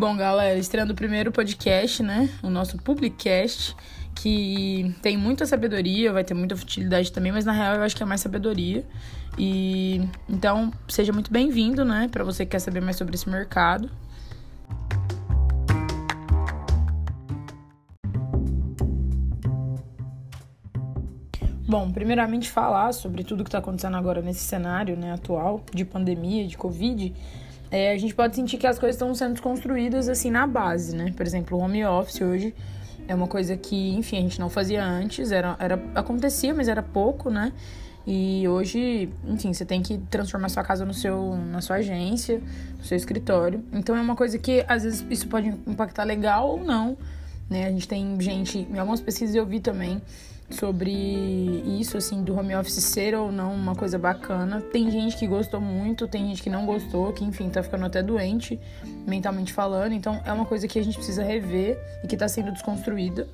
Bom, galera, estreando o primeiro podcast, né? O nosso Publicast, que tem muita sabedoria, vai ter muita futilidade também, mas na real eu acho que é mais sabedoria. E então, seja muito bem-vindo, né? Para você que quer saber mais sobre esse mercado. Bom, primeiramente falar sobre tudo que está acontecendo agora nesse cenário né, atual de pandemia, de Covid é, a gente pode sentir que as coisas estão sendo construídas assim na base, né? Por exemplo, o home office hoje é uma coisa que, enfim, a gente não fazia antes, era, era acontecia, mas era pouco, né? E hoje, enfim, você tem que transformar sua casa no seu, na sua agência, no seu escritório. Então é uma coisa que às vezes isso pode impactar legal ou não, né? A gente tem gente, em algumas pesquisas eu vi também sobre isso, assim, do home office ser ou não uma coisa bacana. Tem gente que gostou muito, tem gente que não gostou, que enfim, tá ficando até doente, mentalmente falando. Então é uma coisa que a gente precisa rever e que tá sendo desconstruída.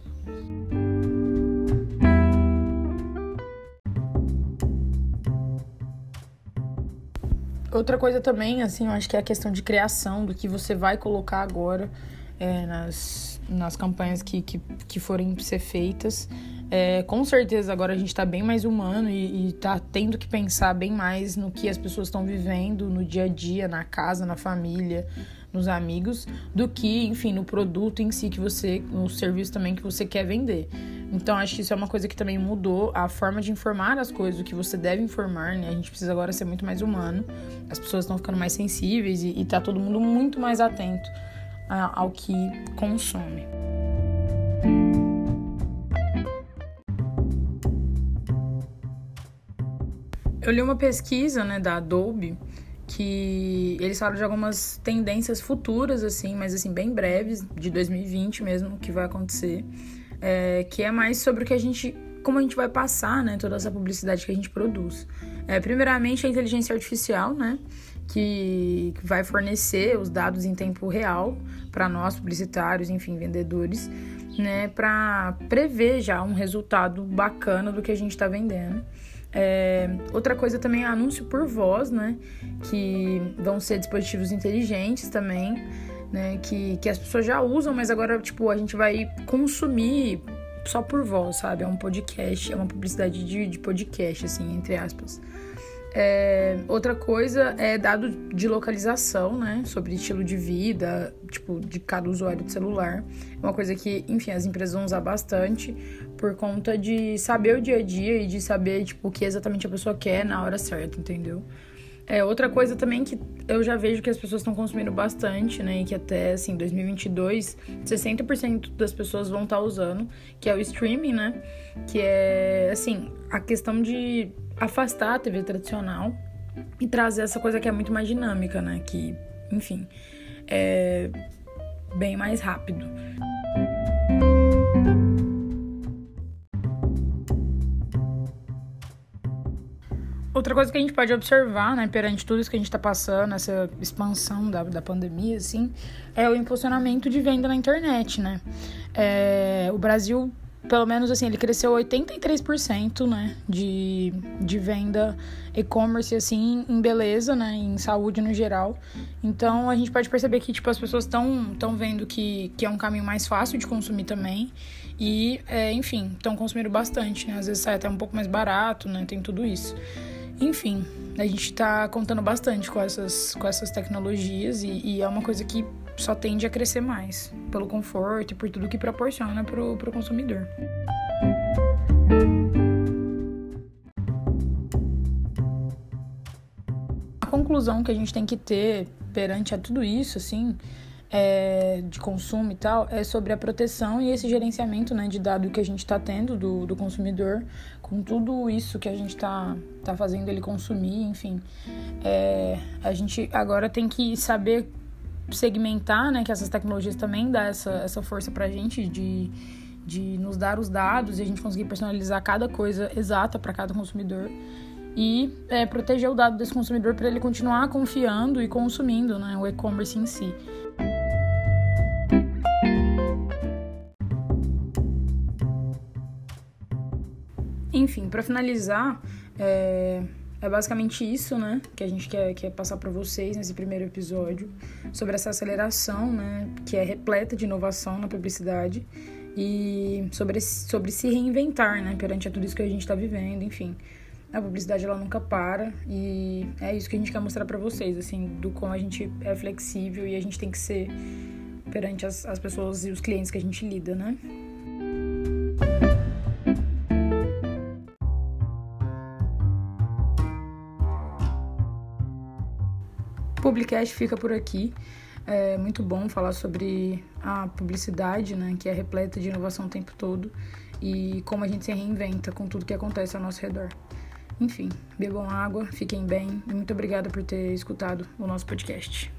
Outra coisa também, assim, eu acho que é a questão de criação, do que você vai colocar agora é, nas, nas campanhas que, que, que forem ser feitas. É, com certeza agora a gente está bem mais humano e, está tendo que pensar bem mais no que as pessoas estão vivendo no dia a dia, na casa, na família, nos amigos, do que, enfim, no produto em si que você, no serviço também que você quer vender. Então acho que isso é uma coisa que também mudou a forma de informar as coisas, o que você deve informar, né? A gente precisa agora ser muito mais humano. As pessoas estão ficando mais sensíveis e, está todo mundo muito mais atento ao que consome. Eu li uma pesquisa, né, da Adobe, que eles falam de algumas tendências futuras, assim, mas assim, bem breves, de 2020 mesmo, que vai acontecer. É, que é mais sobre o que a gente. como a gente vai passar, né, toda essa publicidade que a gente produz. É, primeiramente, a inteligência artificial, né? Que vai fornecer os dados em tempo real para nós, publicitários, enfim, vendedores, né, para prever já um resultado bacana do que a gente está vendendo. É, outra coisa também é anúncio por voz, né? Que vão ser dispositivos inteligentes também, né? Que, que as pessoas já usam, mas agora, tipo, a gente vai consumir só por voz, sabe? É um podcast, é uma publicidade de, de podcast, assim, entre aspas. É, outra coisa é dado de localização, né? Sobre estilo de vida, tipo, de cada usuário de celular. Uma coisa que, enfim, as empresas vão usar bastante por conta de saber o dia a dia e de saber, tipo, o que exatamente a pessoa quer na hora certa, entendeu? É, outra coisa também que eu já vejo que as pessoas estão consumindo bastante, né? E que até, assim, 2022, 60% das pessoas vão estar tá usando, que é o streaming, né? Que é, assim, a questão de afastar a TV tradicional e trazer essa coisa que é muito mais dinâmica, né? Que, enfim, é bem mais rápido. Outra coisa que a gente pode observar, né, perante tudo isso que a gente está passando, essa expansão da, da pandemia, assim, é o impulsionamento de venda na internet, né? É, o Brasil pelo menos assim, ele cresceu 83%, né, de, de venda e-commerce, assim, em beleza, né, em saúde no geral. Então, a gente pode perceber que, tipo, as pessoas estão tão vendo que, que é um caminho mais fácil de consumir também. E, é, enfim, estão consumindo bastante, né, às vezes sai até um pouco mais barato, né, tem tudo isso. Enfim, a gente está contando bastante com essas, com essas tecnologias e, e é uma coisa que só tende a crescer mais, pelo conforto e por tudo que proporciona para o consumidor. A conclusão que a gente tem que ter perante a tudo isso, assim, é, de consumo e tal, é sobre a proteção e esse gerenciamento né, de dado que a gente está tendo do, do consumidor, com tudo isso que a gente está tá fazendo ele consumir, enfim. É, a gente agora tem que saber segmentar, né, que essas tecnologias também dão essa, essa força pra gente de, de nos dar os dados e a gente conseguir personalizar cada coisa exata para cada consumidor e é, proteger o dado desse consumidor para ele continuar confiando e consumindo né, o e-commerce em si. Enfim, para finalizar, é, é basicamente isso, né, que a gente quer, quer passar para vocês nesse primeiro episódio, sobre essa aceleração, né, que é repleta de inovação na publicidade e sobre, sobre se reinventar, né, perante a tudo isso que a gente está vivendo, enfim. A publicidade ela nunca para e é isso que a gente quer mostrar para vocês, assim, do como a gente é flexível e a gente tem que ser perante as, as pessoas e os clientes que a gente lida, né? Publicast fica por aqui. É muito bom falar sobre a publicidade, né, que é repleta de inovação o tempo todo e como a gente se reinventa com tudo que acontece ao nosso redor. Enfim, bebam água, fiquem bem e muito obrigada por ter escutado o nosso podcast.